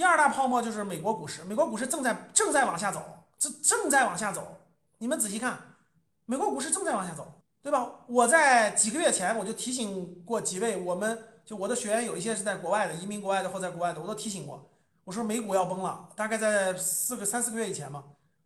第二大泡沫就是美国股市，美国股市正在正在往下走，正正在往下走。你们仔细看，美国股市正在往下走，对吧？我在几个月前我就提醒过几位，我们就我的学员有一些是在国外的，移民国外的或在国外的，我都提醒过，我说美股要崩了，大概在四个三四个月以前嘛，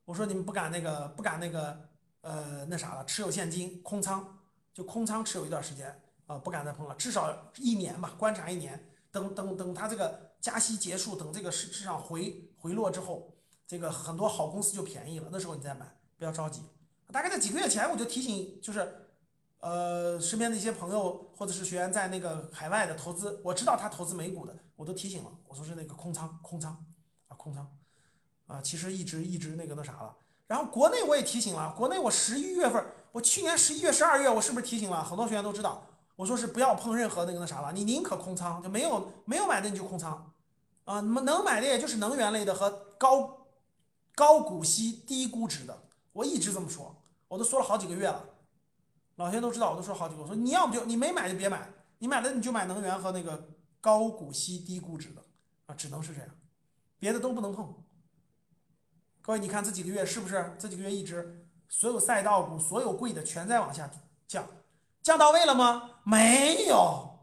我说你们不敢那个不敢那个呃那啥了，持有现金空仓，就空仓持有一段时间啊，不敢再碰了，至少一年吧，观察一年，等等等它这个加息结束，等这个市市场回回落之后，这个很多好公司就便宜了，那时候你再买。不要着急，大概在几个月前我就提醒，就是，呃，身边的一些朋友或者是学员在那个海外的投资，我知道他投资美股的，我都提醒了，我说是那个空仓，空仓，啊，空仓，啊，其实一直一直那个那啥了。然后国内我也提醒了，国内我十一月份，我去年十一月、十二月，我是不是提醒了很多学员都知道，我说是不要碰任何那个那啥了，你宁可空仓，就没有没有买的你就空仓，啊，你们能买的也就是能源类的和高高股息低估值的。我一直这么说，我都说了好几个月了，老学员都知道，我都说好几个。我说你要不就你没买就别买，你买了你就买能源和那个高股息低估值的啊，只能是这样，别的都不能碰。各位，你看这几个月是不是？这几个月一直所有赛道股、所有贵的全在往下降，降到位了吗？没有，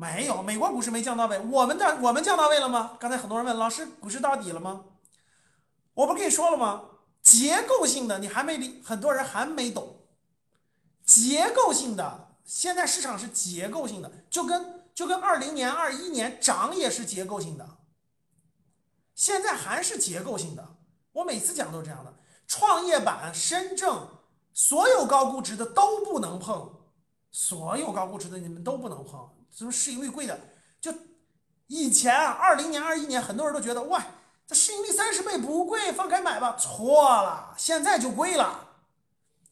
没有，美国股市没降到位，我们的我们降到位了吗？刚才很多人问老师，股市到底了吗？我不跟你说了吗？结构性的你还没理，很多人还没懂。结构性的，现在市场是结构性的，就跟就跟二零年、二一年涨也是结构性的，现在还是结构性的。我每次讲都是这样的，创业板、深证，所有高估值的都不能碰，所有高估值的你们都不能碰。什么市盈率贵的，就以前啊二零年、二一年，很多人都觉得哇。这市盈率三十倍不贵，放开买吧。错了，现在就贵了。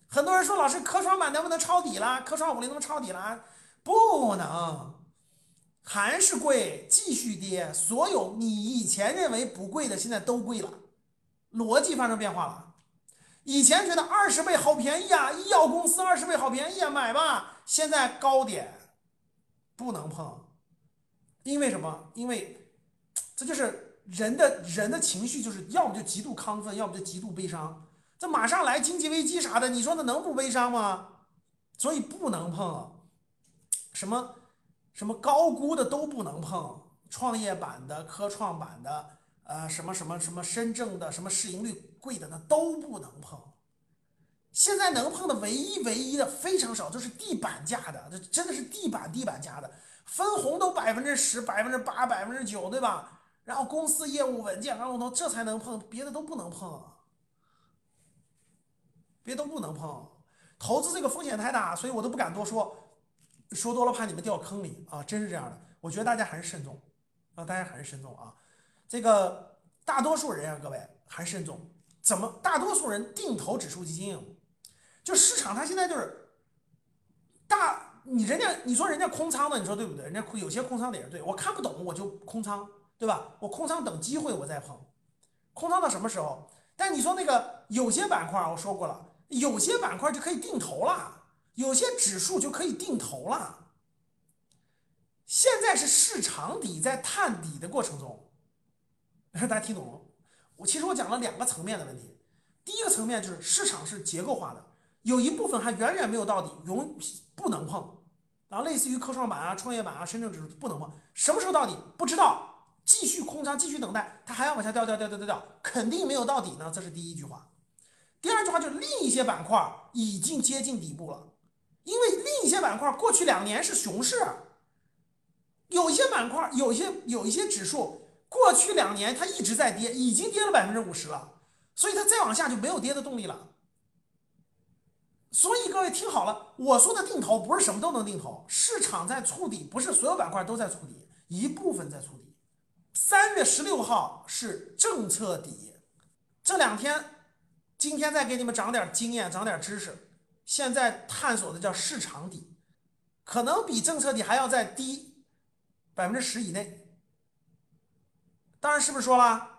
很多人说老师，科创板能不能抄底了？科创五零能不能抄底了？不能，还是贵，继续跌。所有你以前认为不贵的，现在都贵了，逻辑发生变化了。以前觉得二十倍好便宜啊，医药公司二十倍好便宜啊，买吧。现在高点不能碰，因为什么？因为这就是。人的人的情绪就是要么就极度亢奋，要么就极度悲伤。这马上来经济危机啥的，你说那能不悲伤吗？所以不能碰，什么什么高估的都不能碰，创业板的、科创板的，呃，什么什么什么深证的，什么市盈率贵的那都不能碰。现在能碰的唯一唯一的非常少，就是地板价的，这真的是地板地板价的，分红都百分之十、百分之八、百分之九，对吧？然后公司业务稳健，然后呢，这才能碰，别的都不能碰，别都不能碰。投资这个风险太大，所以我都不敢多说，说多了怕你们掉坑里啊！真是这样的，我觉得大家还是慎重啊，大家还是慎重啊。这个大多数人啊，各位还是慎重。怎么？大多数人定投指数基金，就市场它现在就是大，你人家你说人家空仓的，你说对不对？人家有些空仓的也是对，我看不懂我就空仓。对吧？我空仓等机会，我再碰，空仓到什么时候？但你说那个有些板块，我说过了，有些板块就可以定投了，有些指数就可以定投了。现在是市场底在探底的过程中，大家听懂了？我其实我讲了两个层面的问题，第一个层面就是市场是结构化的，有一部分还远远没有到底，永不能碰。然后类似于科创板啊、创业板啊、深证指数不能碰，什么时候到底不知道。继续空仓，继续等待，它还要往下掉，掉，掉，掉，掉，掉，肯定没有到底呢。这是第一句话。第二句话就是另一些板块已经接近底部了，因为另一些板块过去两年是熊市，有一些板块，有一些有一些指数过去两年它一直在跌，已经跌了百分之五十了，所以它再往下就没有跌的动力了。所以各位听好了，我说的定投不是什么都能定投，市场在触底，不是所有板块都在触底，一部分在触底。三月十六号是政策底，这两天，今天再给你们长点经验，长点知识。现在探索的叫市场底，可能比政策底还要再低百分之十以内。当然是不是说了？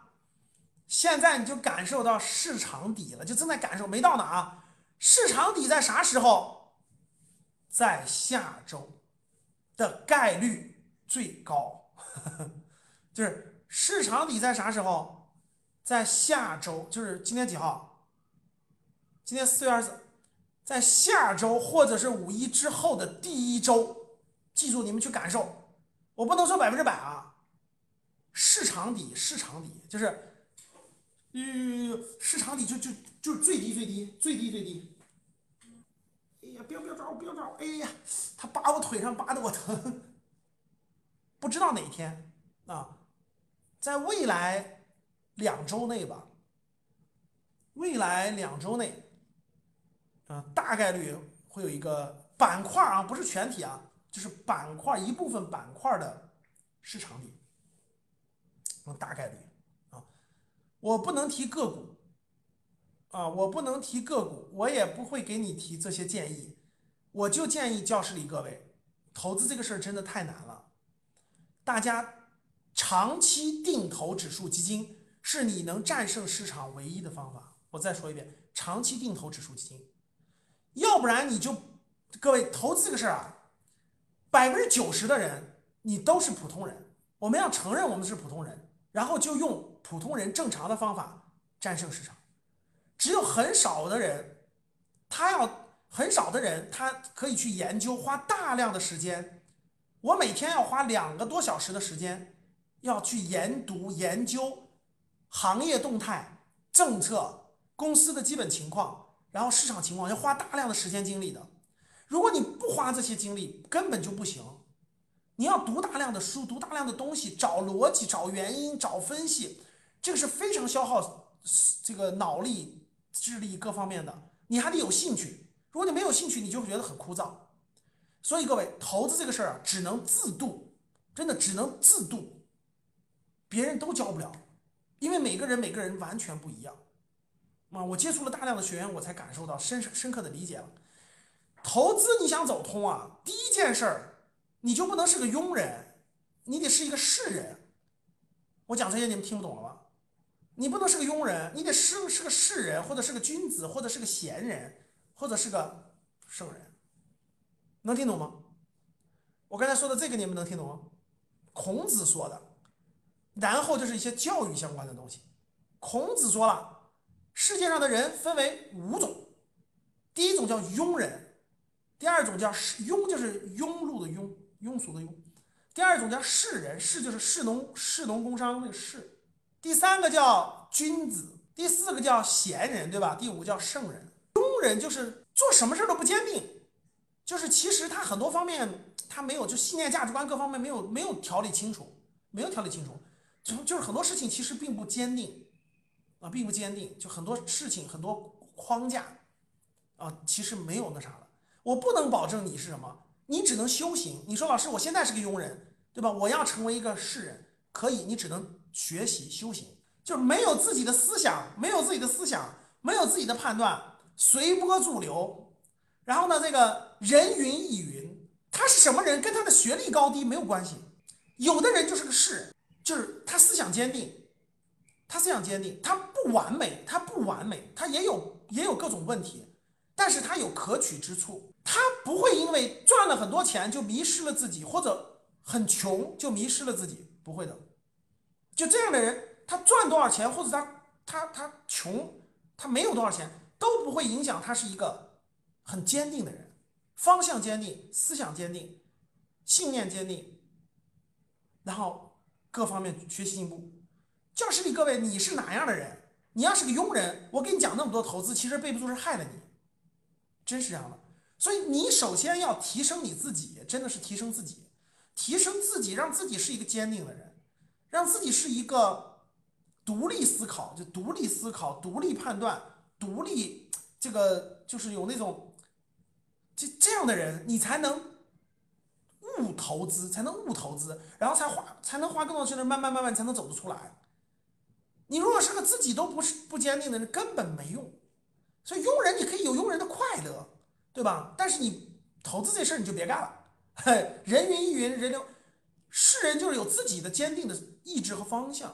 现在你就感受到市场底了，就正在感受，没到呢啊！市场底在啥时候？在下周的概率最高。就是市场底在啥时候？在下周，就是今天几号？今天四月二十四，在下周或者是五一之后的第一周，记住你们去感受，我不能说百分之百啊。市场底，市场底就是，嗯，市场底就就就是最低最低最低最低。哎呀，不要不要抓我，不要抓我！哎呀，他扒我腿上扒的我疼。不知道哪天啊，在未来两周内吧，未来两周内，啊，大概率会有一个板块啊，不是全体啊，就是板块一部分板块的市场底，大概率啊，我不能提个股啊，我不能提个股，我也不会给你提这些建议，我就建议教室里各位，投资这个事儿真的太难了。大家长期定投指数基金是你能战胜市场唯一的方法。我再说一遍，长期定投指数基金，要不然你就各位投资这个事儿啊，百分之九十的人你都是普通人。我们要承认我们是普通人，然后就用普通人正常的方法战胜市场。只有很少的人，他要很少的人，他可以去研究，花大量的时间。我每天要花两个多小时的时间，要去研读研究行业动态、政策、公司的基本情况，然后市场情况，要花大量的时间精力的。如果你不花这些精力，根本就不行。你要读大量的书，读大量的东西，找逻辑、找原因、找分析，这个是非常消耗这个脑力、智力各方面的。你还得有兴趣，如果你没有兴趣，你就会觉得很枯燥。所以各位，投资这个事儿啊，只能自度，真的只能自度，别人都教不了，因为每个人每个人完全不一样。啊，我接触了大量的学员，我才感受到深深刻的理解了。投资你想走通啊，第一件事儿，你就不能是个庸人，你得是一个士人。我讲这些你们听不懂了吧？你不能是个庸人，你得是是个士人，或者是个君子，或者是个贤人，或者是个圣人。能听懂吗？我刚才说的这个你们能听懂吗？孔子说的，然后就是一些教育相关的东西。孔子说了，世界上的人分为五种，第一种叫庸人，第二种叫庸，就是庸碌的庸，庸俗的庸；第二种叫士人，士就是士农士农工商那个士；第三个叫君子，第四个叫贤人，对吧？第五个叫圣人。庸人就是做什么事都不坚定。就是其实他很多方面他没有，就信念价值观各方面没有没有调理清楚，没有调理清楚，就就是很多事情其实并不坚定，啊，并不坚定，就很多事情很多框架，啊，其实没有那啥了。我不能保证你是什么，你只能修行。你说老师，我现在是个庸人，对吧？我要成为一个士人，可以，你只能学习修行，就是没有自己的思想，没有自己的思想，没有自己的判断，随波逐流。然后呢，这个人云亦云，他是什么人，跟他的学历高低没有关系。有的人就是个士，就是他思想坚定，他思想坚定，他不完美，他不完美，他也有也有各种问题，但是他有可取之处，他不会因为赚了很多钱就迷失了自己，或者很穷就迷失了自己，不会的。就这样的人，他赚多少钱，或者他他他穷，他没有多少钱，都不会影响他是一个。很坚定的人，方向坚定，思想坚定，信念坚定，然后各方面学习进步。教室里各位，你是哪样的人？你要是个庸人，我给你讲那么多投资，其实背不住是害了你，真是这样的。所以你首先要提升你自己，真的是提升自己，提升自己，让自己是一个坚定的人，让自己是一个独立思考，就独立思考、独立判断、独立这个就是有那种。这这样的人，你才能误投资，才能误投资，然后才花，才能花更多的钱，慢慢慢慢才能走得出来。你如果是个自己都不是不坚定的人，根本没用。所以庸人你可以有庸人的快乐，对吧？但是你投资这事儿你就别干了。人云亦云，人流是人就是有自己的坚定的意志和方向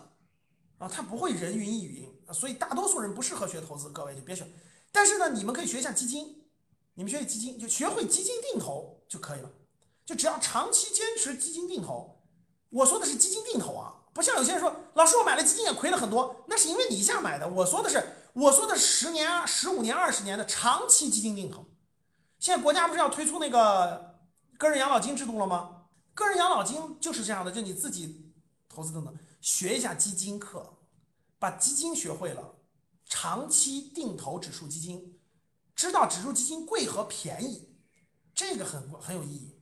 啊，他不会人云亦云啊所以大多数人不适合学投资，各位就别学。但是呢，你们可以学一下基金。你们学基金就学会基金定投就可以了，就只要长期坚持基金定投。我说的是基金定投啊，不像有些人说老师我买了基金也亏了很多，那是因为你一下买的。我说的是，我说的十年、十五年、二十年的长期基金定投。现在国家不是要推出那个个人养老金制度了吗？个人养老金就是这样的，就你自己投资等等，学一下基金课，把基金学会了，长期定投指数基金，知道指数基金贵和便宜，这个很很有意义。